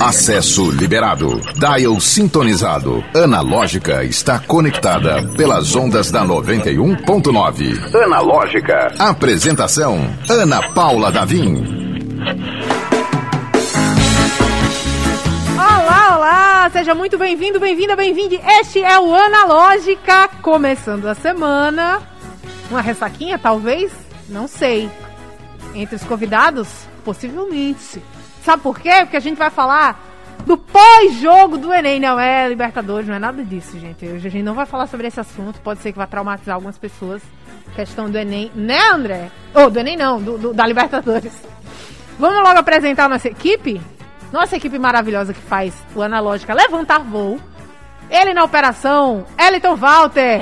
Acesso liberado. Dial sintonizado. Analógica está conectada pelas ondas da 91.9. Analógica. Apresentação: Ana Paula Davim. Olá, olá! Seja muito bem-vindo, bem-vinda, bem-vinde. Este é o Analógica, começando a semana. Uma ressaquinha, talvez? Não sei. Entre os convidados, possivelmente. Sabe por quê? Porque a gente vai falar do pós-jogo do Enem. Não é Libertadores, não é nada disso, gente. Hoje a gente não vai falar sobre esse assunto. Pode ser que vá traumatizar algumas pessoas. Questão do Enem, né, André? Ou oh, do Enem não, do, do, da Libertadores. Vamos logo apresentar a nossa equipe? Nossa equipe maravilhosa que faz o Analógica Levantar Voo. Ele na operação, Eliton Walter.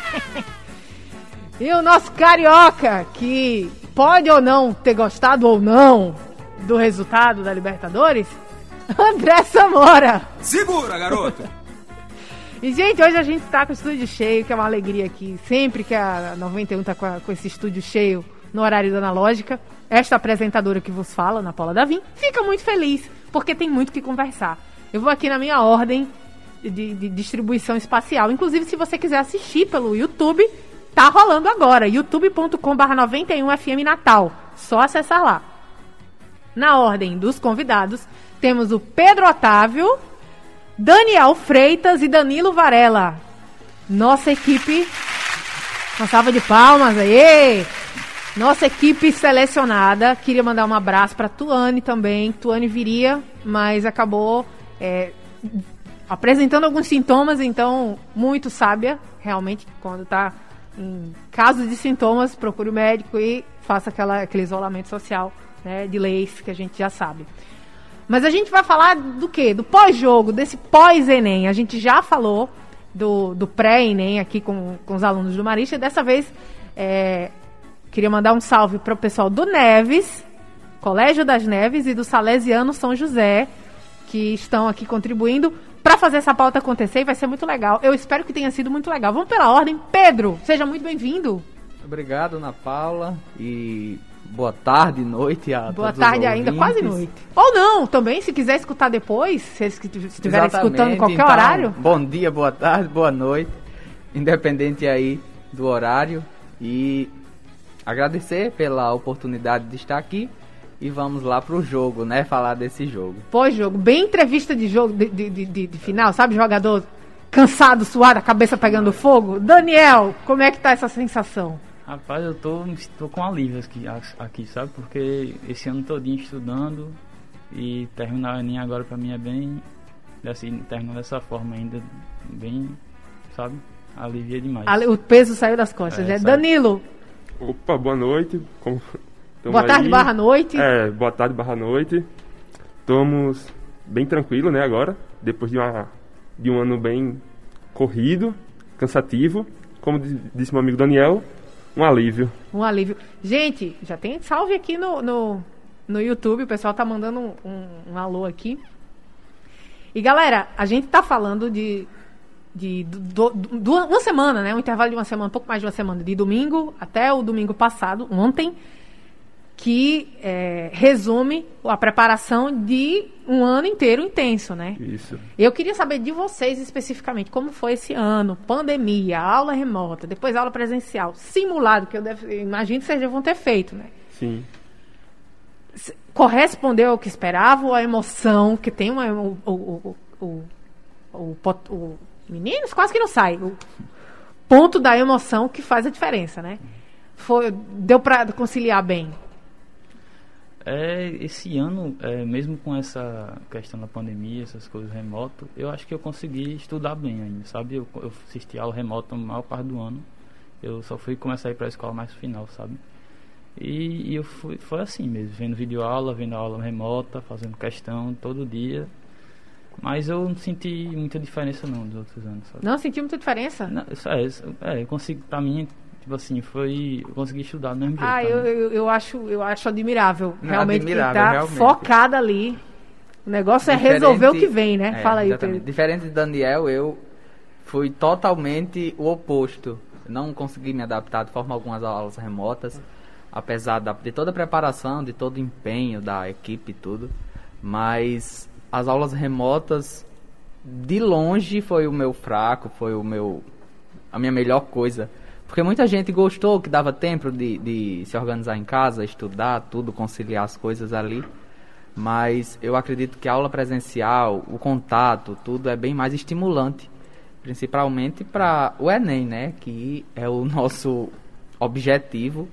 e o nosso carioca, que pode ou não ter gostado ou não do resultado da Libertadores? André Samora. Segura, garoto! e, gente, hoje a gente tá com o estúdio cheio, que é uma alegria aqui. Sempre que a 91 tá com, a, com esse estúdio cheio no horário da analógica, esta apresentadora que vos fala, na Paula Davim, fica muito feliz, porque tem muito que conversar. Eu vou aqui na minha ordem de, de distribuição espacial. Inclusive, se você quiser assistir pelo YouTube, tá rolando agora. youtube.com/barra 91 FM Natal. Só acessar lá. Na ordem dos convidados, temos o Pedro Otávio, Daniel Freitas e Danilo Varela. Nossa equipe. Uma salva de palmas aí. Nossa equipe selecionada. Queria mandar um abraço para Tuane também. Tuane viria, mas acabou é, apresentando alguns sintomas, então muito sábia, realmente, quando está em caso de sintomas, procure o médico e faça aquela, aquele isolamento social né, de leis que a gente já sabe. Mas a gente vai falar do quê? Do pós-jogo, desse pós-Enem. A gente já falou do, do pré-Enem aqui com, com os alunos do Marista. Dessa vez, é, queria mandar um salve para o pessoal do Neves, Colégio das Neves e do Salesiano São José, que estão aqui contribuindo para fazer essa pauta acontecer e vai ser muito legal. Eu espero que tenha sido muito legal. Vamos pela ordem. Pedro, seja muito bem-vindo. Obrigado, Ana Paula. E boa tarde, noite a Boa tarde ainda, quase noite. Ou não, também, se quiser escutar depois, se eles estiverem escutando em qualquer então, horário. Bom dia, boa tarde, boa noite, independente aí do horário. E agradecer pela oportunidade de estar aqui. E vamos lá pro jogo, né? Falar desse jogo. Pós-jogo, bem entrevista de jogo, de, de, de, de final, sabe? Jogador cansado, suado, a cabeça pegando fogo. Daniel, como é que tá essa sensação? Rapaz, eu tô, tô com alívio aqui, aqui, sabe? Porque esse ano todinho estudando e terminar o Enem agora pra mim é bem. Assim, terminar dessa forma ainda, bem, sabe? Alivia demais. O peso saiu das costas, é, né? Danilo! Opa, boa noite. Como... Boa tarde, aí. barra noite. É, boa tarde, barra noite. Estamos bem tranquilo, né, agora. Depois de, uma, de um ano bem corrido, cansativo. Como disse meu amigo Daniel, um alívio. Um alívio. Gente, já tem salve aqui no, no, no YouTube, o pessoal tá mandando um, um, um alô aqui. E galera, a gente tá falando de, de do, do, uma semana, né? Um intervalo de uma semana, um pouco mais de uma semana, de domingo até o domingo passado, ontem que é, resume a preparação de um ano inteiro intenso, né? Isso. Eu queria saber de vocês especificamente como foi esse ano, pandemia, aula remota, depois aula presencial, simulado, que eu, deve, imagino que vocês vão ter feito, né? Sim. Correspondeu ao que esperavam, a emoção, que tem uma, o, o, o, o, o meninos quase que não sai, o ponto da emoção que faz a diferença, né? Foi, deu para conciliar bem. É, esse ano, é, mesmo com essa questão da pandemia, essas coisas remoto, eu acho que eu consegui estudar bem ainda, sabe? Eu, eu assisti aula remota a maior parte do ano. Eu só fui começar a ir para a escola mais no final, sabe? E, e, eu fui, foi assim mesmo, vendo vídeo aula, vendo aula remota, fazendo questão todo dia. Mas eu não senti muita diferença não dos outros anos, sabe? Não senti muita diferença? Não, é, é, eu consigo, pra mim, tipo assim, foi. Eu consegui estudar do mesmo jeito. Ah, eu, eu, eu, acho, eu acho admirável. Realmente, admirável, que tá realmente. focada ali. O negócio Diferente, é resolver o que vem, né? É, Fala aí, Pedro. Diferente de Daniel, eu fui totalmente o oposto. Não consegui me adaptar de forma alguma às aulas remotas. apesar da, de toda a preparação, de todo o empenho da equipe e tudo, mas as aulas remotas de longe foi o meu fraco, foi o meu a minha melhor coisa. Porque muita gente gostou que dava tempo de, de se organizar em casa, estudar, tudo, conciliar as coisas ali. Mas eu acredito que a aula presencial, o contato, tudo é bem mais estimulante. Principalmente para o Enem, né? Que é o nosso objetivo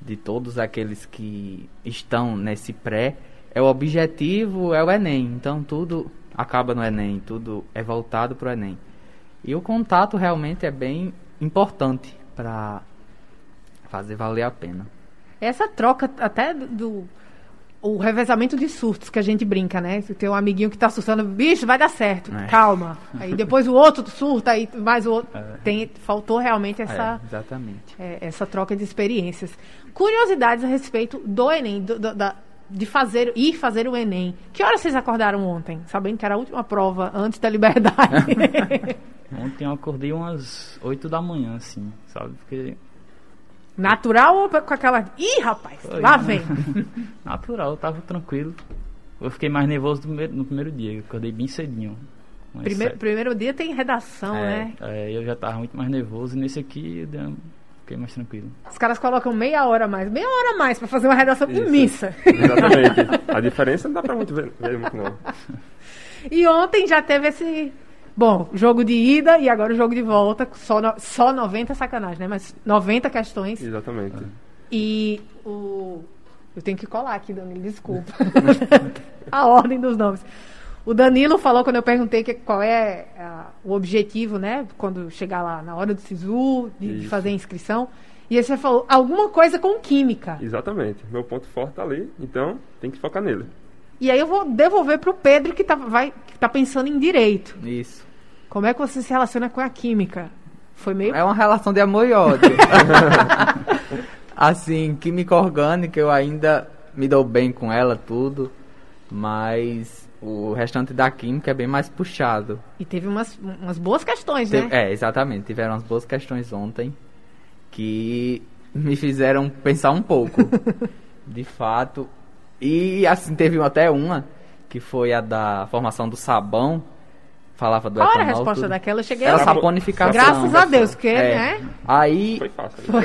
de todos aqueles que estão nesse pré. É o objetivo, é o Enem. Então tudo acaba no Enem, tudo é voltado para o Enem. E o contato realmente é bem importante para fazer valer a pena. Essa troca até do o revezamento de surtos que a gente brinca, né? Tem um amiguinho que tá assustando, bicho, vai dar certo, é. calma. Aí depois o outro surta, aí mais o outro. É. Tem, faltou realmente essa, é, exatamente. É, essa troca de experiências. Curiosidades a respeito do Enem, do, do, da, de fazer, ir fazer o Enem. Que horas vocês acordaram ontem? Sabendo que era a última prova antes da liberdade. ontem eu acordei umas 8 da manhã, assim, sabe? Porque Natural ou com aquela. Ih, rapaz, Foi. lá vem. Natural, eu tava tranquilo. Eu fiquei mais nervoso no primeiro, no primeiro dia, eu acordei bem cedinho. Primeiro, primeiro dia tem redação, é, né? É, eu já tava muito mais nervoso e nesse aqui eu fiquei mais tranquilo. Os caras colocam meia hora a mais, meia hora a mais pra fazer uma redação Isso. missa. Exatamente. A diferença não dá pra muito ver, ver muito não. E ontem já teve esse Bom, jogo de ida e agora o jogo de volta, só, no, só 90 sacanagem, né? Mas 90 questões. Exatamente. E o. Eu tenho que colar aqui, Danilo, desculpa. a ordem dos nomes. O Danilo falou quando eu perguntei que, qual é a, o objetivo, né? Quando chegar lá na hora do SISU, de, de fazer a inscrição. E aí você falou alguma coisa com química. Exatamente. Meu ponto forte tá ali, então tem que focar nele. E aí eu vou devolver para o Pedro que tá, vai, que tá pensando em direito. Isso. Como é que você se relaciona com a química? Foi meio. É uma relação de amor e ódio. assim, química orgânica eu ainda me dou bem com ela, tudo. Mas o restante da química é bem mais puxado. E teve umas, umas boas questões, né? É, exatamente. Tiveram umas boas questões ontem que me fizeram pensar um pouco. de fato. E assim, teve até uma que foi a da formação do sabão falava do Qual etanol. era a resposta tudo. daquela? Eu cheguei Era a saponificação. Graças a Deus, porque, é. né? Aí,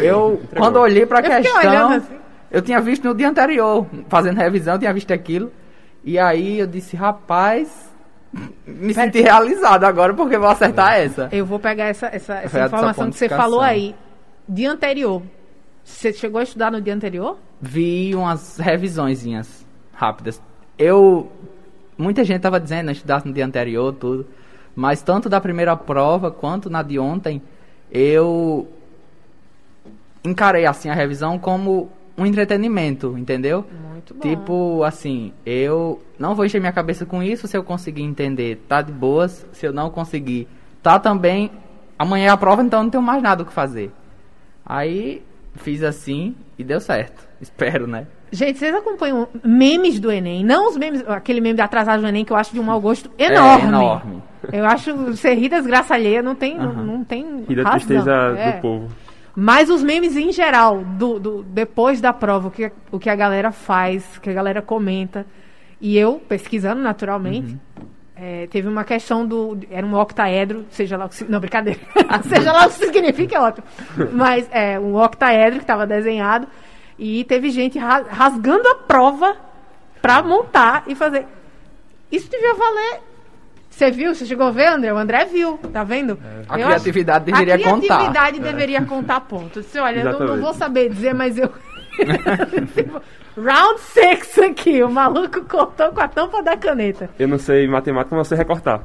eu, quando olhei pra eu questão, assim. eu tinha visto no dia anterior, fazendo revisão, eu tinha visto aquilo. E aí eu disse, rapaz, me senti realizado agora porque vou acertar essa. Eu vou pegar essa, essa, essa informação que você falou aí. Dia anterior. Você chegou a estudar no dia anterior? Vi umas revisõezinhas rápidas. Eu. Muita gente tava dizendo, estudasse no dia anterior, tudo. Mas tanto da primeira prova quanto na de ontem, eu encarei assim a revisão como um entretenimento, entendeu? Muito bom. Tipo, assim, eu não vou encher minha cabeça com isso, se eu conseguir entender, tá de boas, se eu não conseguir, tá também, amanhã é a prova, então não tenho mais nada o que fazer. Aí fiz assim e deu certo. Espero, né? Gente, vocês acompanham memes do Enem? Não os memes, aquele meme da atrasado do Enem que eu acho de um mau gosto enorme. É, enorme. Eu acho você rir das graças alheias não tem, uhum. não, não tem E da tristeza é. do povo. Mas os memes em geral, do, do, depois da prova, o que, o que a galera faz, o que a galera comenta. E eu, pesquisando naturalmente, uhum. é, teve uma questão do. Era um octaedro, seja lá o que. Não, brincadeira. seja lá o que significa, é ótimo. Mas é um octaedro que estava desenhado. E teve gente rasgando a prova para montar e fazer. Isso devia valer você viu? Você chegou a ver, André? O André viu, tá vendo? É. A criatividade acho... deveria contar. A criatividade contar. deveria é. contar pontos. Você, olha, eu não, não, vou saber dizer, mas eu... Round 6 aqui, o maluco cortou com a tampa da caneta. Eu não sei matemática, mas você recortar.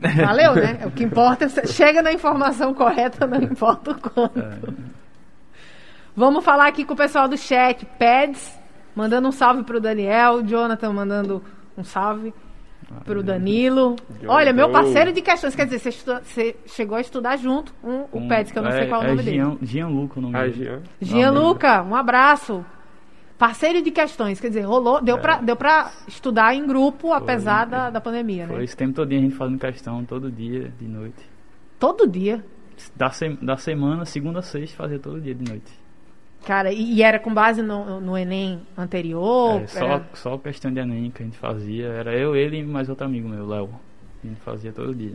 Valeu, né? O que importa é chega na informação correta, não importa o quanto. É. Vamos falar aqui com o pessoal do chat. Pads, mandando um salve pro Daniel. Jonathan mandando um salve pro Danilo. Olha, meu parceiro de questões, quer dizer, você, estuda, você chegou a estudar junto com um, o Pets, que eu não é, sei qual é o nome Gian, dele. Gianluca o nome ah, dele. Gianluca, um abraço. Parceiro de questões, quer dizer, rolou, deu, é. pra, deu pra estudar em grupo, foi, apesar da, da pandemia, foi né? esse tempo todo a gente fazendo questão, todo dia, de noite. Todo dia? Da, se, da semana, segunda a sexta, fazia todo dia de noite. Cara, e, e era com base no, no Enem anterior? É, só, Era- só questão de Enem que a gente fazia. Era eu, ele e mais outro amigo meu, Léo. A gente fazia todo dia.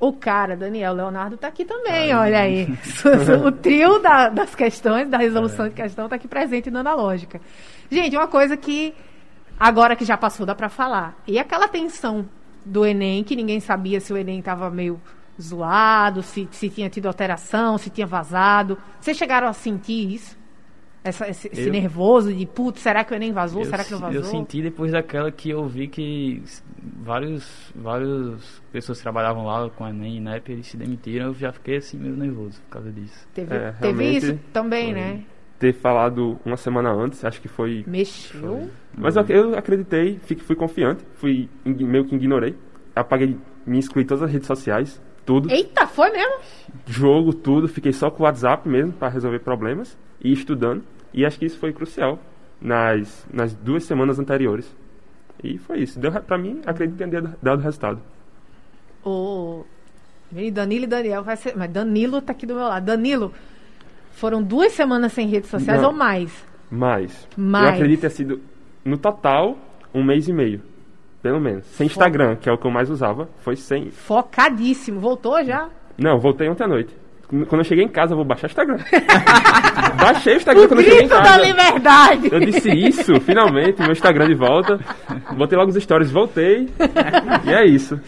O cara, Daniel Leonardo, tá aqui também, olha aí. o trio da- das questões, da resolução É. de questão, tá aqui presente no Analógica. Gente, uma coisa que agora que já passou dá pra falar. E aquela tensão do Enem, que ninguém sabia se o Enem tava meio zoado, se, se tinha tido alteração, se tinha vazado. Vocês chegaram a sentir isso? Essa- esse esse Eu- nervoso de, putz, será que o Enem vazou? será que não vazou? eu senti depois daquela que eu vi que vários, várias pessoas que trabalhavam lá com a Enem e NEP, eles se demitiram. Eu já fiquei assim meio nervoso por causa disso. Teve, É, teve realmente isso também, foi. né? Ter falado uma semana antes, acho que foi. Mexeu. Mas eu, eu acreditei, fui, fui confiante, fui meio que ignorei. Apaguei, me excluí todas as redes sociais, tudo. Eita, foi mesmo? Jogo, tudo. Fiquei só com o WhatsApp mesmo para resolver problemas e estudando. E acho que isso foi crucial nas, nas duas semanas anteriores. E foi isso. Deu, pra mim, acredito que tenha dado- resultado. O Danilo e Daniel vai ser. Mas Danilo tá aqui do meu lado. Danilo, foram duas semanas sem redes sociais Não. ou mais? Mas, Mais. eu acredito ter sido, no total, um mês e meio. Pelo menos. Sem Instagram, que é o que eu mais usava, foi sem. Focadíssimo. Voltou já? Não, voltei ontem à noite. Quando eu cheguei em casa, eu vou baixar o Instagram. Baixei o Instagram quando eu cheguei em Grito da casa. liberdade! Eu disse isso, finalmente, meu Instagram de volta. Botei logo os stories, voltei. E é isso.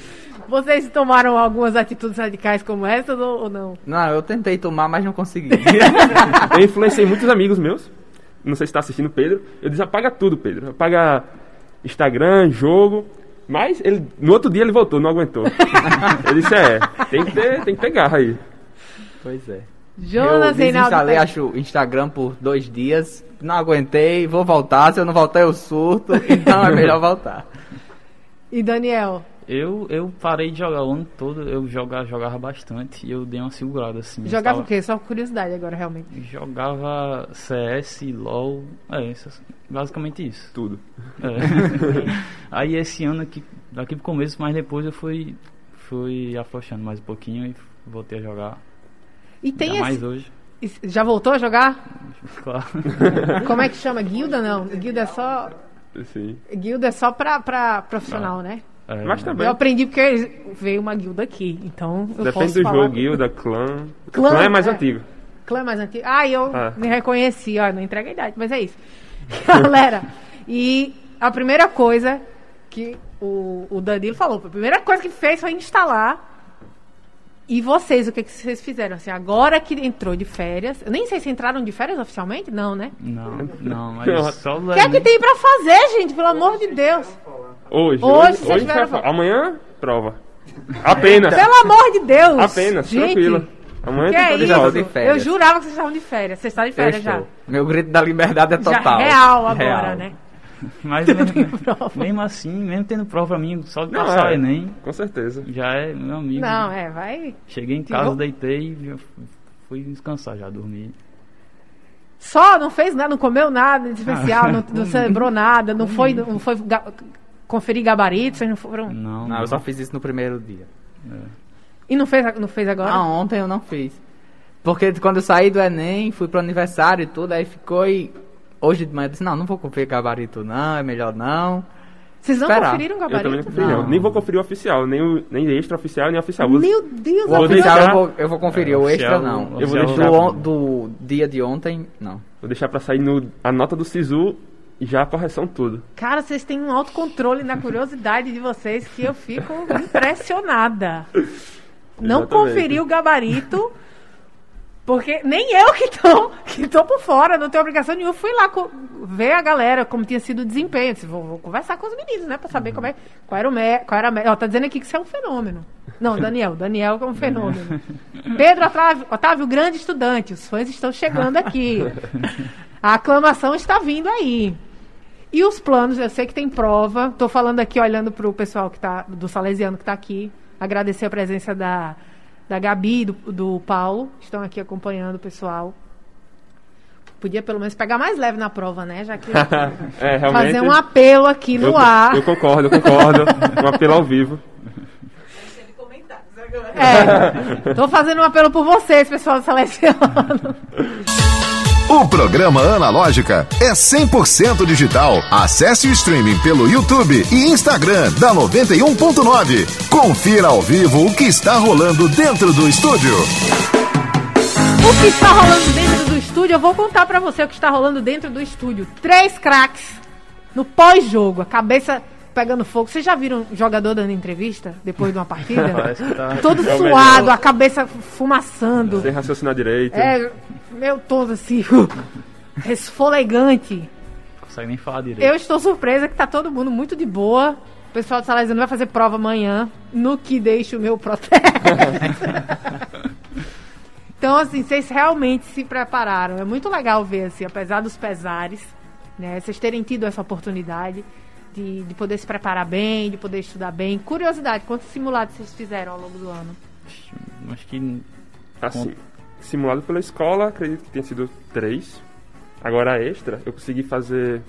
Vocês tomaram algumas atitudes radicais como essas ou, ou não? Não, eu tentei tomar, mas não consegui. Eu influenciei muitos amigos meus. Não sei se está assistindo, Pedro. Eu disse, apaga tudo, Pedro. Apaga Instagram, jogo. Mas ele, no outro dia ele voltou, não aguentou. Eu disse, é, tem que ter, tem que ter garra aí. pois é. Jonas eu desinstalei, tá- acho, o Instagram por dois dias. Não aguentei, vou voltar. Se eu não voltar, eu surto. Então é melhor voltar. E Daniel? Eu, eu parei de jogar o ano todo, eu jogava, jogava bastante e eu dei uma segurada assim. Jogava tava- o quê? Só curiosidade agora, realmente. Jogava CS, LOL, é, essas- basicamente isso. Tudo. É. Aí esse ano aqui, daqui pro começo, mas depois eu fui, fui afrouxando mais um pouquinho e voltei a jogar. E tem Ainda mais esse. hoje, esse- Já voltou a jogar? claro. Como é que chama? Guilda não? Guilda é só. Sim. Guilda é só pra, pra profissional, né? É, Mas também. Eu aprendi porque veio uma guilda aqui, então eu Depende posso do falar. jogo, guilda, clã. Clã, Clã, é mais é. antigo. Clã mais antigo. Ah, eu Ah. me reconheci, ó, não entrega a idade, mas é isso. Galera, e a primeira coisa que o, o Danilo falou, a primeira coisa que fez foi instalar. E vocês, o que, que vocês fizeram? Assim, agora que entrou de férias, eu nem sei se entraram de férias oficialmente, não, né? Não, não, mas só o que é que tem pra fazer, gente? Pelo amor de Deus. Hoje, Hoje hoje, vocês hoje tiveram vai- amanhã, prova. Apenas. Pelo amor de Deus. Apenas, gente, tranquila. Amanhã Que é isso? de férias. Eu jurava que vocês estavam de férias. Vocês estão de férias já. Meu grito da liberdade é Já total. real agora, Real. né? Mas mesmo, prova. mesmo assim, mesmo tendo prova pra mim, só de Não, passar o é. Enem, Com certeza. já é meu amigo. Não, é, vai. Cheguei em casa, deitei e já fui descansar, já dormi. Só, não fez nada, não comeu nada de especial, não, não celebrou nada, não foi, não foi ga- conferir gabaritos, vocês não foram. Não, Não, eu só fiz isso no primeiro dia. E não fez, não fez agora? Ah, ontem eu não fiz. Porque quando eu saí do Enem, fui pro aniversário e tudo, aí ficou e... Hoje de manhã eu disse, não, não vou conferir gabarito não, é melhor não. Vocês não esperar. conferiram o Eu também não gabarito? conferi, não. Não. Nem vou conferir o oficial, nem, o, nem extra oficial, nem oficial. Meu Deus, O Vou oficial deixar- eu vou, eu vou conferir, É, o oficial- extra não. eu vou Do deixar- on- Do, dia de ontem, não. Vou deixar pra sair no, a nota do SISU já a correção tudo. Cara, vocês têm um autocontrole na curiosidade de vocês que eu fico impressionada. Não Exatamente. conferi o gabarito, porque nem eu que tô, que tô por fora, não tenho obrigação nenhuma. Fui lá ver a galera como tinha sido o desempenho. Disse, vou, vou conversar com os meninos, né? Pra saber como é, qual era o qual era a Ó, tá dizendo aqui que isso é um fenômeno. Não, Daniel, Daniel é um fenômeno. Pedro Otávio, Otávio, grande estudante, os fãs estão chegando aqui. A aclamação está vindo aí. E os planos, eu sei que tem prova. Tô falando aqui, olhando pro pessoal que tá, do Salesiano que tá aqui. Agradecer a presença da, da Gabi e do, do Paulo. Estão aqui acompanhando o pessoal. Podia pelo menos pegar mais leve na prova, né? Já que É, fazer um apelo aqui no eu, ar. eu concordo, eu concordo. um apelo ao vivo. É, tô fazendo um apelo por vocês, pessoal do Salesiano. O programa Analógica é 100% digital. Acesse o streaming pelo YouTube e Instagram da 91.9. Confira ao vivo o que está rolando dentro do estúdio. O que está rolando dentro do estúdio, eu vou contar pra você o que está rolando dentro do estúdio. Três craques no pós-jogo, a cabeça pegando fogo. Vocês já viram um jogador dando entrevista depois de uma partida? Tá. Todo É suado, melhor. a cabeça fumaçando. Sem raciocinar direito. É, meu todo assim, esfolegante. Não consegue nem falar direito. Eu estou surpresa que tá todo mundo muito de boa. O pessoal de Salesiano vai fazer prova amanhã, no que deixa o meu protesto. então, assim, vocês realmente se prepararam. É muito legal ver, assim, apesar dos pesares, né? Vocês terem tido essa oportunidade de, de poder se preparar bem, de poder estudar bem. Curiosidade, quantos simulados vocês fizeram ao longo do ano? Acho que Assim, simulado pela escola, acredito que tenha sido três. Agora a extra, eu consegui fazer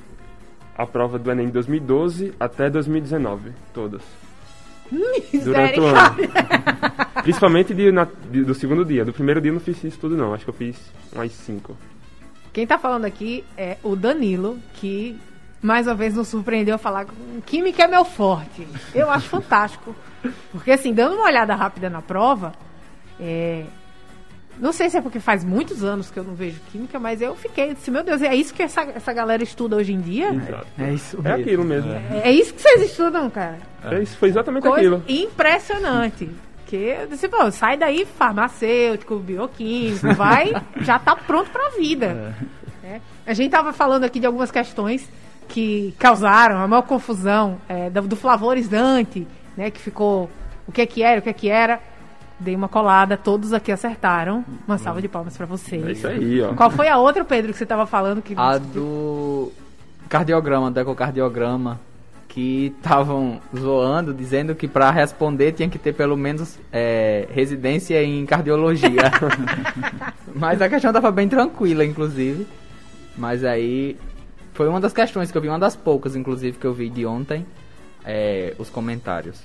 a prova do Enem de 2012 até 2019, todas. Durante o ano. Principalmente de, na- de- do segundo dia. Do primeiro dia eu não fiz isso tudo não, acho que eu fiz umas cinco. Quem tá falando aqui é o Danilo, que mais uma vez nos surpreendeu a falar que química é meu forte. Eu acho fantástico. Porque assim, dando uma olhada rápida na prova, é, não sei se é porque faz muitos anos que eu não vejo química, mas eu fiquei, disse, meu Deus, é isso que essa, essa galera estuda hoje em dia? Exato. É isso É mesmo. aquilo mesmo. É, é isso que vocês estudam, cara? É isso, foi exatamente Coisa aquilo. impressionante. Que eu disse, pô, sai daí farmacêutico, bioquímico, vai, já tá pronto pra vida. É. A gente tava falando aqui de algumas questões que causaram a maior confusão é, do, do Flavores Dante, né? Que ficou o que que era, o que que era. Dei uma colada, todos aqui acertaram. Uma salva de palmas pra vocês. É isso aí, ó. Qual foi a outra, Pedro, que você tava falando? Que A do cardiograma, do ecocardiograma, que estavam zoando, dizendo que pra responder tinha que ter pelo menos é, residência em cardiologia. Mas a questão tava bem tranquila, inclusive. Mas aí foi uma das questões que eu vi, uma das poucas, inclusive, que eu vi de ontem, é, os comentários.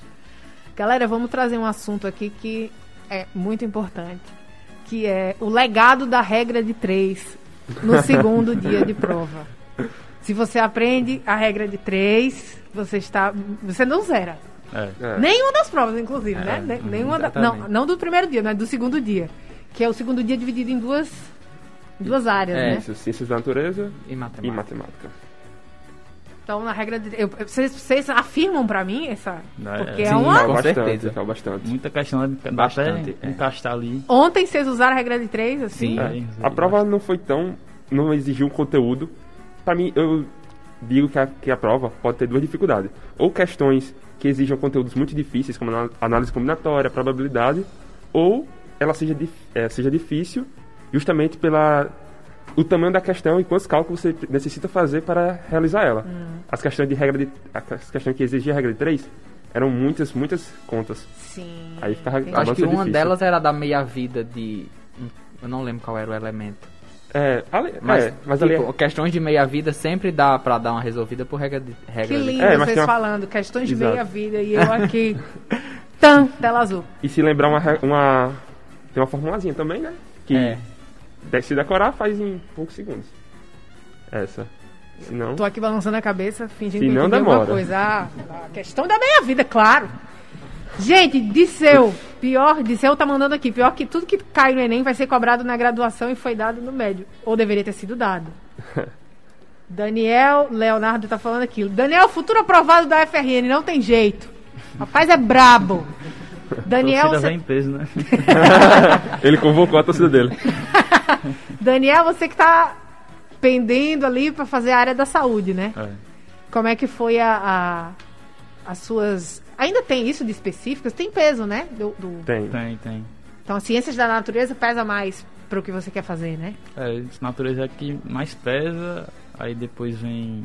Galera, vamos trazer um assunto aqui que é muito importante, que é o legado da regra de três no segundo dia de prova. Se você aprende a regra de três, você está, você não zera. É. É. Nenhuma das provas, inclusive, né? Ne- Nenhuma da, não, não do primeiro dia, mas do segundo dia, que é o segundo dia dividido em duas, duas áreas, É, né? Isso, ciências da natureza E matemática. e matemática. Então, na regra de eu, vocês, vocês afirmam pra mim essa, É, porque é sim, uma com bastante, certeza. caiu bastante. Muita questão de Bastante, é. encaixar ali. Ontem vocês usaram a regra de três, assim? Sim. É, A prova não foi tão. não exigiu um conteúdo. Pra mim, eu digo que a, que a prova pode ter duas dificuldades. Ou questões que exijam conteúdos muito difíceis, como análise combinatória, probabilidade, ou ela seja, dif- eh, seja difícil justamente pela o tamanho da questão e quantos cálculos você necessita fazer para realizar ela. As questões de regra de as questões que exigiam a regra de três eram muitas, muitas contas. Sim. Aí ficava- Acho que uma difícil. delas era da meia-vida de. Eu não lembro qual era o elemento. É, ali, Mas, é, mas ali tipo, questões de meia-vida sempre dá pra dar uma resolvida por regra de. Regra Que de- lindo É, mas vocês uma- falando, questões de Exato. meia vida e eu aqui. Tan, tela azul. E se lembrar uma, uma. Tem uma formulazinha também, né? Que É. se decorar faz em poucos segundos. Essa. Se não. Tô aqui balançando a cabeça, fingindo Se que não entendi alguma demora. coisa. Ah, a questão da meia vida, claro. Gente, Disseu, pior, Disseu tá mandando aqui, pior que tudo que cai no Enem vai ser cobrado na graduação e foi dado no médio. Ou deveria ter sido dado. Daniel Leonardo tá falando aqui. Daniel, futuro aprovado da FRN, não tem jeito. Rapaz é brabo. Daniel, você- em peso, né? Ele convocou a torcida dele. Daniel, você que tá pendendo ali pra fazer a área da saúde, né? É. Como é que foi a, a- as suas. Ainda tem isso de específicas? Tem peso, né? Do, do- Tem. Tem, tem. Então, as ciências da natureza pesa mais pro que você quer fazer, né? É, natureza é que mais pesa, aí depois vem.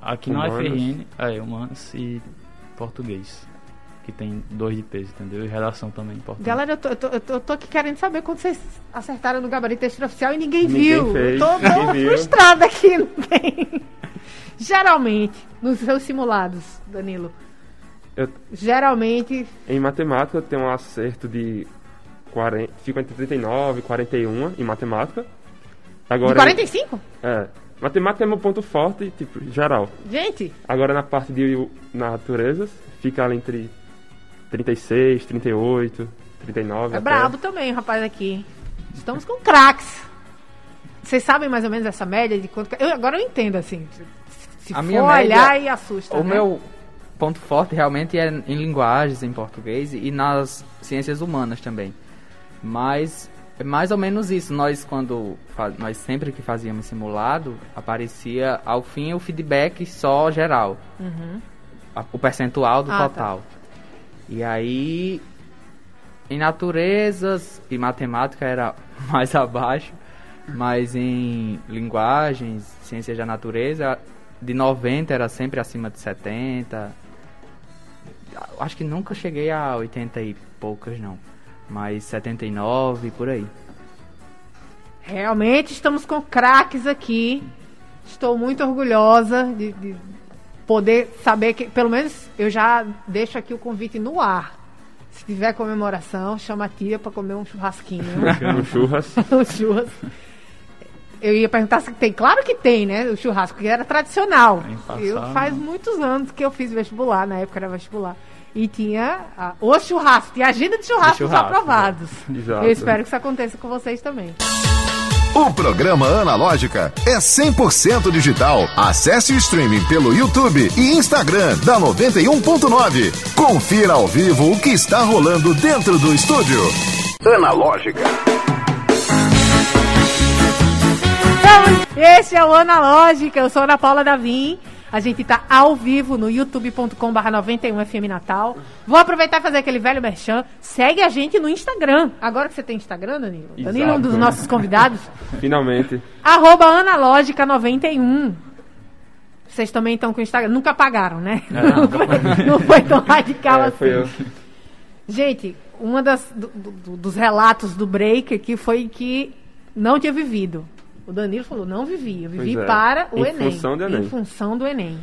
Aqui na. UFRN, é, humanos e português. Que tem dois de peso, entendeu? E redação também importante. Galera, eu tô, eu, tô, eu tô- eu tô aqui querendo saber quando vocês acertaram no gabarito extraoficial e ninguém, Ninguém viu. fez, tô ninguém viu. frustrada aqui, não tem. Geralmente, nos seus simulados, Danilo, Eu- geralmente em matemática eu tenho um acerto de 40. Fico entre 39 e 41 em matemática. Agora, De 45? É. Matemática é meu ponto forte, tipo, geral. Gente, Agora na parte de naturezas, fica ali entre 36, 38, 39. é até. brabo também, rapaz aqui. Estamos com craques. Vocês sabem mais ou menos essa média de quanto. Eu, agora eu entendo, assim. Se A for minha olhar média- e assusta. O né? meu ponto forte realmente é em linguagens, em português e nas ciências humanas também. Mas é mais ou menos isso. Nós quando nós sempre que fazíamos simulado, aparecia ao fim o feedback só geral. A- o percentual do Uhum. Ah, tá. E aí em naturezas e matemática era mais abaixo, mas em linguagens, ciências da natureza, de 90 era sempre acima de 70. Acho que nunca cheguei a 80 e poucas não, mas 79 por aí. Realmente estamos com craques aqui. Estou muito orgulhosa de, de poder saber que, pelo menos, eu já deixo aqui o convite no ar. Se tiver comemoração, chama a tia para comer um churrasquinho, Um churras. um churras. Eu ia perguntar se tem. Claro que tem, né? O churrasco que era tradicional. Passar, Eu faz né? muitos anos que eu fiz vestibular, na época era vestibular. E tinha a, o churrasco, tinha agenda de churrascos churrasco, aprovados. Exato. Eu espero que isso aconteça com vocês também. O programa Analógica é 100% digital. Acesse o streaming pelo YouTube e Instagram da 91.9. Confira ao vivo o que está rolando dentro do estúdio. Analógica. Então, esse é o Analógica, eu sou a Ana Paula Davim. A gente tá ao vivo no youtube.com.br 91FM Natal. Vou aproveitar e fazer aquele velho merchan. Segue a gente no Instagram. Agora que você tem Instagram, Danilo? Danilo é um dos Exato. nossos convidados. Finalmente. Arroba Analógica91. Vocês também estão com o Instagram. Nunca pagaram, né? não, foi, não foi tão radical É, assim. foi eu. Gente, uma das do- do- dos relatos do break aqui foi que não tinha vivido. O Danilo falou, não vivi, eu vivi é. para o Em Enem. função do Enem. Em função do Enem.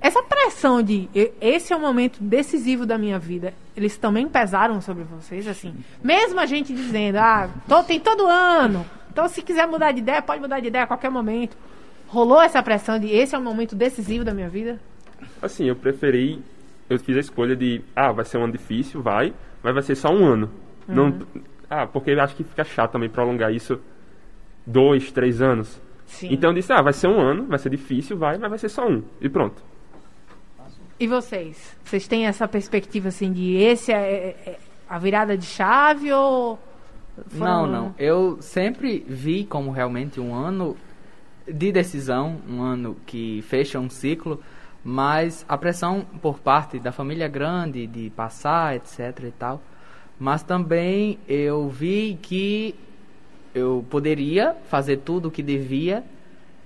Essa pressão de "E- esse é o momento decisivo da minha vida, eles também pesaram sobre vocês, assim. Mesmo a gente dizendo, ah, to- tem todo ano, então se quiser mudar de ideia, pode mudar de ideia a qualquer momento. Rolou essa pressão de esse é o momento decisivo da minha vida? Assim, eu preferi. Eu fiz a escolha de. Ah, vai ser um ano difícil, vai. Mas vai ser só um ano. Não, ah, porque eu acho que fica chato também prolongar isso dois, três anos. Sim. Então eu disse, ah, vai ser um ano, vai ser difícil, vai, mas vai ser só um. E pronto. E vocês? Vocês têm essa perspectiva assim de esse é, é- é a virada de chave ou. Não, foram- não. Eu sempre vi como realmente um ano de decisão, um ano que fecha um ciclo, mas a pressão por parte da família grande de passar, etc e tal. Mas também eu vi que eu poderia fazer tudo o que devia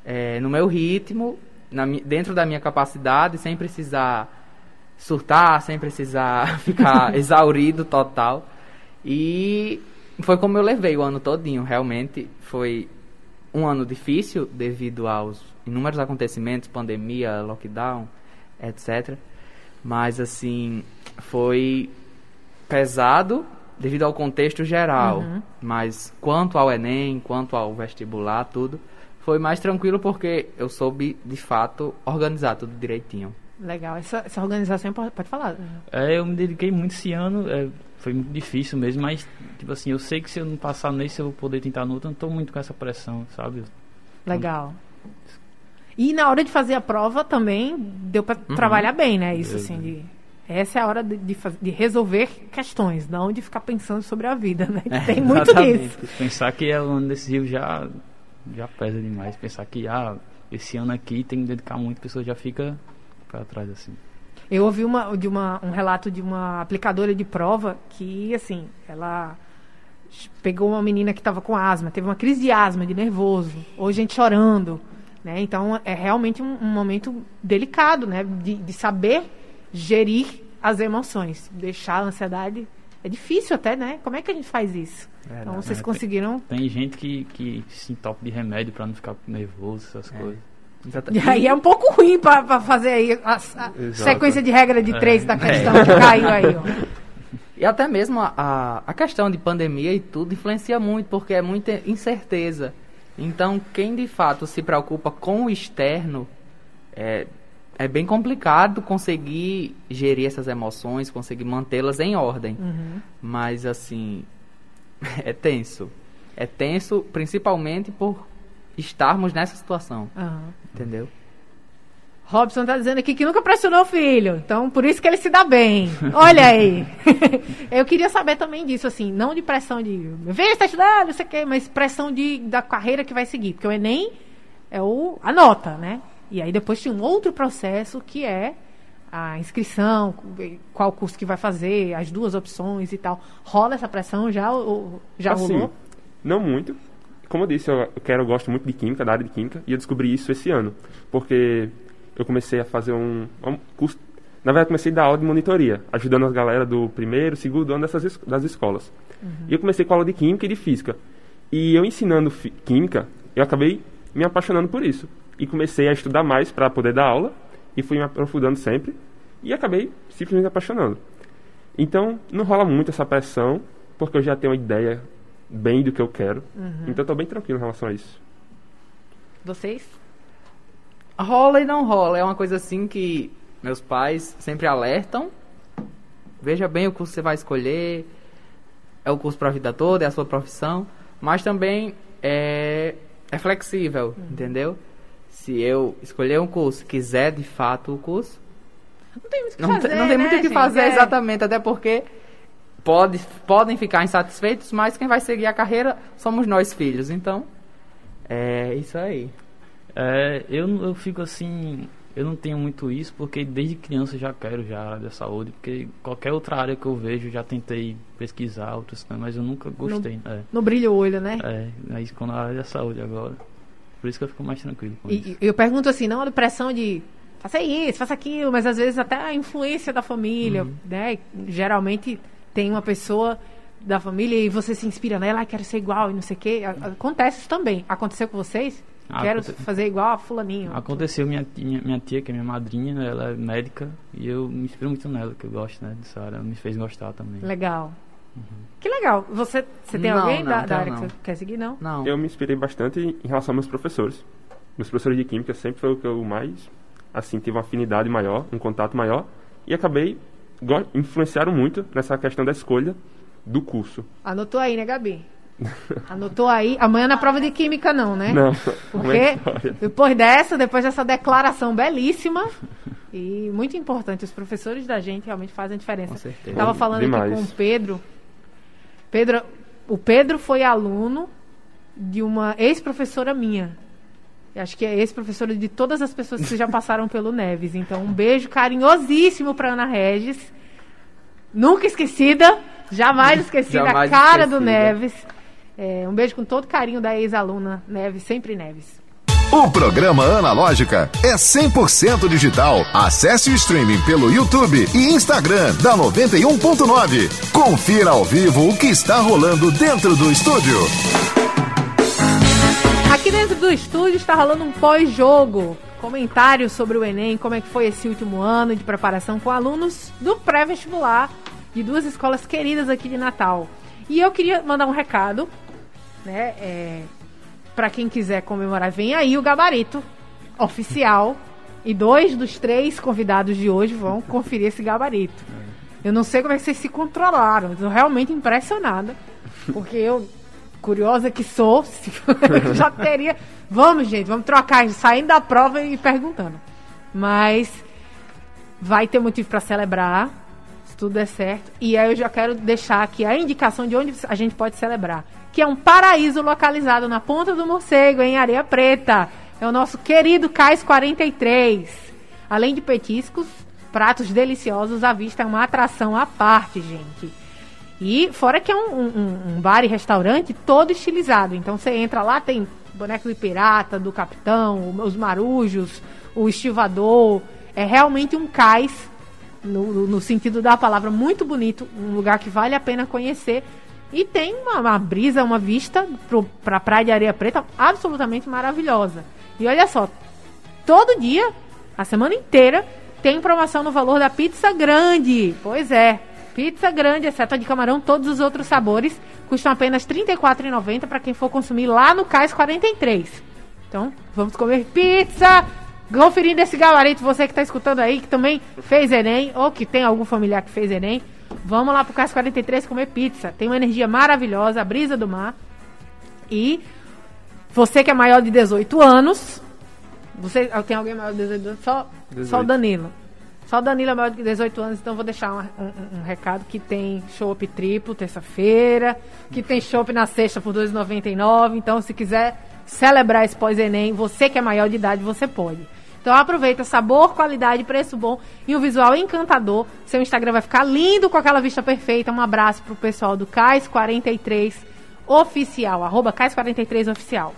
eh, no meu ritmo, na dentro da minha capacidade, sem precisar surtar, sem precisar ficar exaurido total. E foi como eu levei o ano todinho, realmente foi um ano difícil devido aos inúmeros acontecimentos, pandemia, lockdown, etc. Mas assim, foi pesado devido ao contexto geral, mas quanto ao ENEM, quanto ao vestibular, tudo, foi mais tranquilo porque eu soube de fato organizar tudo direitinho. Legal, essa, essa organização pode, falar. É, eu me dediquei muito esse ano, é, foi muito difícil mesmo, mas, tipo assim, eu sei que se eu não passar nesse, eu vou poder tentar no outro, eu não tô muito com essa pressão, sabe? Legal. E na hora de fazer a prova também deu pra Uhum. trabalhar bem, né? Isso assim, de, essa é a hora de, de, de resolver questões, não de ficar pensando sobre a vida, né? É, tem muito exatamente. disso. Pensar que é o ano decisivo já, já pesa demais, pensar que, ah, esse ano aqui tem que dedicar muito, a pessoa já fica pra trás, assim. Eu ouvi uma, de uma, um relato de uma aplicadora de prova que, assim, ela pegou uma menina que estava com asma, teve uma crise de asma, de nervoso, ou gente chorando, né? Então é realmente um, um momento delicado, né? De, de saber gerir as emoções, deixar a ansiedade. É difícil até, né? Como é que a gente faz isso? Verdade. Então vocês É, conseguiram. Tem gente que, que se entope de remédio pra não ficar nervoso, essas coisas. Exata- E aí é um pouco ruim para fazer aí a, a sequência de regra de três É. da questão que caiu aí, ó. E até mesmo a, a, a questão de pandemia e tudo influencia muito, porque é muita incerteza. Então, quem de fato se preocupa com o externo, é, é bem complicado conseguir gerir essas emoções, conseguir mantê-las em ordem. Uhum. Mas, assim, é tenso. É tenso principalmente por estarmos nessa situação, Aham. entendeu? Robson tá dizendo aqui que nunca pressionou o filho, então por isso que ele se dá bem. Olha aí. Eu queria saber também disso, assim, não de pressão de filho está estudando, não sei o quê, mas pressão de, da carreira que vai seguir. Porque o Enem é o, a nota, né? E aí depois tem um outro processo que é a inscrição, qual curso que vai fazer, as duas opções e tal. Rola essa pressão já? Ou, já assim, rolou? não muito. Como eu disse, eu, quero, eu gosto muito de química, da área de química, e eu descobri isso esse ano, porque eu comecei a fazer um, um curso. Na verdade, comecei a dar aula de monitoria, ajudando as galera do primeiro, segundo ano dessas, es- das escolas. E eu comecei com aula de química e de física. E eu ensinando química, eu acabei me apaixonando por isso. E comecei a estudar mais para poder dar aula, e fui me aprofundando sempre, e acabei simplesmente apaixonando. Então, não rola muito essa pressão, porque eu já tenho uma ideia bem do que eu quero. Então, eu tô bem tranquilo em relação a isso. Vocês? Rola e não rola. É uma coisa assim que meus pais sempre alertam. Veja bem o curso que você vai escolher. É o curso para a vida toda, é a sua profissão. Mas também é, é flexível, entendeu? Se eu escolher um curso, quiser de fato o curso, Não tem muito o que não, fazer, tem, não tem muito né, o que gente? fazer É. exatamente, até porque pode, podem ficar insatisfeitos, mas quem vai seguir a carreira somos nós filhos. Então, é isso aí. É, eu, não- eu fico assim, eu não tenho muito isso, porque desde criança eu já quero já a área da saúde, porque qualquer outra área que eu vejo, já tentei pesquisar outras mas eu nunca gostei. É, Não brilha o olho, né? é, aí quando a área da saúde agora. Por isso que eu fico mais tranquilo com isso. E, e eu pergunto assim, não a pressão de faça isso, faça aquilo, mas às vezes até a influência da família, Uhum. né? Geralmente tem uma pessoa da família e você se inspira nela, ah, quero ser igual e não sei o quê. Acontece isso também. Aconteceu com vocês? Ah, quero aconte- fazer igual a fulaninho. Aconteceu, minha, minha, minha tia, que é minha madrinha, né, ela é médica, e eu me inspiro muito nela, que eu gosto né, dessa área, ela me fez gostar também. Legal. Que legal. Você, você tem Não, alguém não, da, da área não. que você quer seguir? Não? Não. Eu me inspirei bastante em relação aos meus professores. Meus professores de química sempre foi o que eu mais, assim, tive uma afinidade maior, um contato maior, e acabei, influenciaram muito nessa questão da escolha do curso. Anotou aí, né, Gabi? Anotou aí. Amanhã na prova de química não, né? Não, Porque história. depois dessa, depois dessa declaração belíssima e muito importante, os professores da gente realmente fazem a diferença. Com certeza. Tava falando aqui com o Pedro. Pedro, o Pedro foi aluno de uma ex-professora minha. Eu Acho que é ex-professora de todas as pessoas que já passaram pelo Neves. Então, um beijo carinhosíssimo para Ana Regis. Nunca esquecida, jamais esquecida, Jamais a cara do esquecida. Neves. É, um beijo com todo carinho da ex-aluna Neves, sempre Neves. O programa Analógica é 100% digital. Acesse o streaming pelo YouTube e Instagram da 91.9. Confira ao vivo o que está rolando dentro do estúdio. Aqui dentro do estúdio está rolando um pós-jogo. Comentários sobre o Enem, como é que foi esse último ano de preparação com alunos do pré-vestibular de duas escolas queridas aqui de Natal. E eu queria mandar um recado, né? É, para quem quiser comemorar, vem aí o gabarito oficial. E dois dos três convidados de hoje vão conferir esse gabarito. Eu não sei como é que vocês se controlaram. Tô realmente impressionada. Porque eu, curiosa que sou, já teria. Vamos, gente, vamos trocar, saindo da prova e perguntando. Mas vai ter motivo para celebrar, se tudo der certo. E aí eu já quero deixar aqui a indicação de onde a gente pode celebrar. Que é um paraíso localizado na Ponta do Morcego, em Areia Preta. É o nosso querido Cais 43. Além de petiscos, pratos deliciosos, a vista é uma atração à parte, gente. E fora que é um, um- um bar e restaurante todo estilizado. Então você entra lá, tem boneco de pirata, do capitão, os marujos, o estivador. É realmente um cais, no, no sentido da palavra, muito bonito. Um lugar que vale a pena conhecer. E tem uma, uma brisa, uma vista para a Praia de Areia Preta absolutamente maravilhosa. E olha só, todo dia, a semana inteira, tem promoção no valor da pizza grande. Pois é, pizza grande, exceto a de camarão, todos os outros sabores, custam apenas R$ 34,90 para quem for consumir lá no Cais 43. Então, vamos comer pizza! Conferindo esse gabarito, você que está escutando aí, que também fez Enem, ou que tem algum familiar que fez Enem, vamos lá pro Cais 43 comer pizza. Tem uma energia maravilhosa, a brisa do mar. E você que é maior de 18 anos, você tem alguém maior de 18 anos? Só, só o 18. Danilo. Só o Danilo é maior de 18 anos, então vou deixar um, um- um recado que tem chopp triplo terça-feira, que tem chopp na sexta por R$ 2,99. Então, se quiser celebrar esse pós-Enem, você que é maior de idade, você pode. Então aproveita, sabor, qualidade, preço bom e um visual encantador. Seu Instagram vai ficar lindo com aquela vista perfeita. Um abraço pro pessoal do Cais 43 Oficial, arroba Cais 43 Oficial.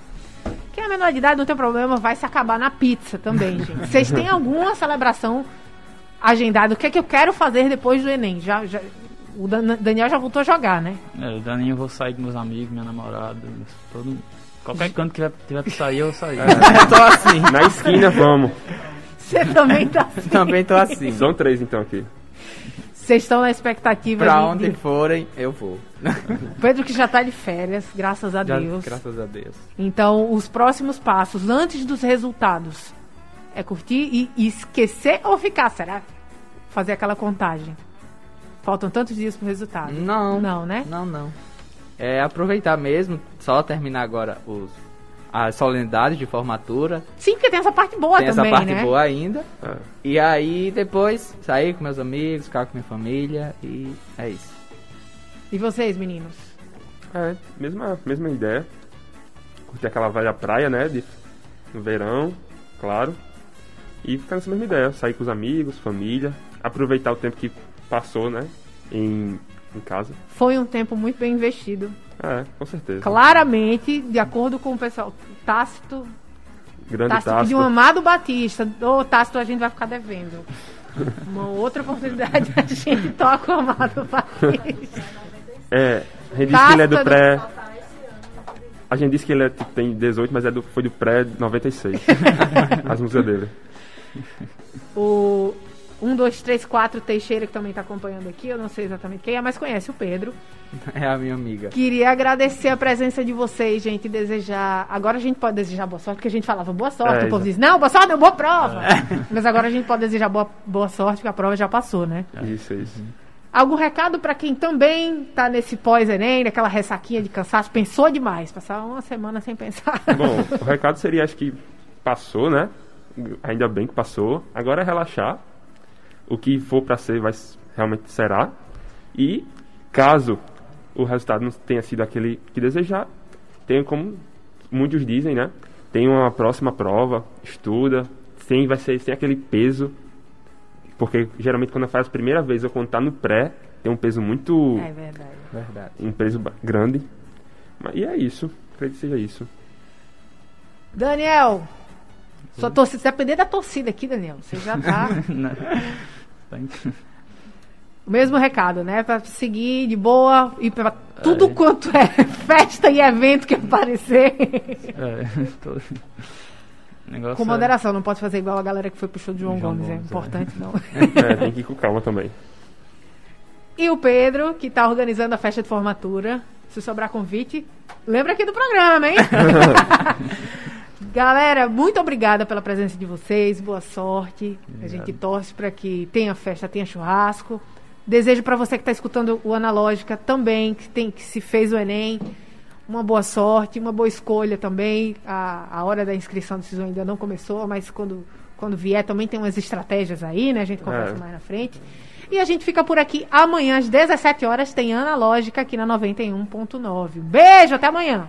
Quem é menor de idade não tem problema, vai se acabar na pizza também, gente. Vocês têm alguma celebração agendada? O que é que eu quero fazer depois do Enem? Já, já, o Dan- Daniel já voltou a jogar, né? É, o Daninho eu vou sair com meus amigos, minha namorada, todo, qualquer canto que tiver, pra sair, eu. Eu tô assim. Na esquina, vamos. Você também tá assim. Também tô assim. São três então aqui. Vocês estão na expectativa Pra de, onde de- forem, eu vou. Pedro que já tá de férias, graças a Já- Deus. graças a Deus. Então, os próximos passos, antes dos resultados, é curtir e, e esquecer ou ficar, será? Fazer aquela contagem. Faltam tantos dias pro resultado. Não. Não, né? Não, não. É aproveitar mesmo, só terminar agora os, as solenidades de formatura. Sim, porque tem essa parte boa Tem também, essa parte né? boa ainda. É. E aí depois sair com meus amigos, ficar com minha família e é isso. E vocês, meninos? É, mesma, mesma ideia. Curtir aquela velha praia, né? De, no verão, claro. E ficar nessa mesma ideia. Sair com os amigos, família. Aproveitar o tempo que passou, né? Em, em casa. Foi um tempo muito bem investido. É, com certeza. Claramente, de acordo com o pessoal, Tácito, Grande Tácito Tácito. pediu um Amado Batista. Ô, Tácito, a gente vai ficar devendo. Uma outra oportunidade a gente toca o Amado Batista. É, a gente disse que ele é do pré. A gente disse que ele é, tipo, tem 18, mas é do, foi do pré 96. As músicas dele. O 1, 2, 3, 4 Teixeira, que também está acompanhando aqui, eu não sei exatamente quem é, mas conhece o Pedro. É a minha amiga. Queria agradecer a presença de vocês, gente, e desejar. Agora a gente pode desejar boa sorte, porque a gente falava boa sorte, É, o povo diz, não, boa sorte, boa prova. Mas agora a gente pode desejar boa, boa sorte, porque a prova já passou, né? Isso, isso. Algum recado para quem também tá nesse pós-Enem, naquela ressaquinha de cansaço, pensou demais, passar uma semana sem pensar. Bom, o recado seria, acho que passou, né? Ainda bem que passou. Agora é relaxar. O que for pra ser, vai realmente será. E caso o resultado não tenha sido aquele que desejar, tem como muitos dizem, né? Tem uma próxima prova, estuda, sem vai ser sem aquele peso. Porque geralmente quando faz a primeira vez ou quando tá no pré, tem um peso muito. É verdade. Verdade. um peso grande. Mas, e é isso. Acredito que seja isso. Daniel, sua torcida, se depender da torcida aqui, Daniel, você já tá. O mesmo recado, né? Pra seguir de boa e pra tudo É. quanto é festa e evento que aparecer. É, tô... negócio Com é- moderação, não pode fazer igual a galera que foi pro show de João, João Gomes, é Gomes, é. importante não. É, tem que ir com calma também. E o Pedro, que tá organizando a festa de formatura. Se sobrar convite, lembra aqui do programa, hein? Galera, muito obrigada pela presença de vocês. Boa sorte. A gente torce para que tenha festa, tenha churrasco. Desejo para você que está escutando o Analógica também, que, tem, que se fez o Enem, uma boa sorte, uma boa escolha também. A, a hora da inscrição do SISU ainda não começou, mas quando, quando vier também tem umas estratégias aí, né? A gente conversa É. mais na frente. E a gente fica por aqui amanhã às 17 horas tem Analógica aqui na 91.9. Um Beijo, até amanhã.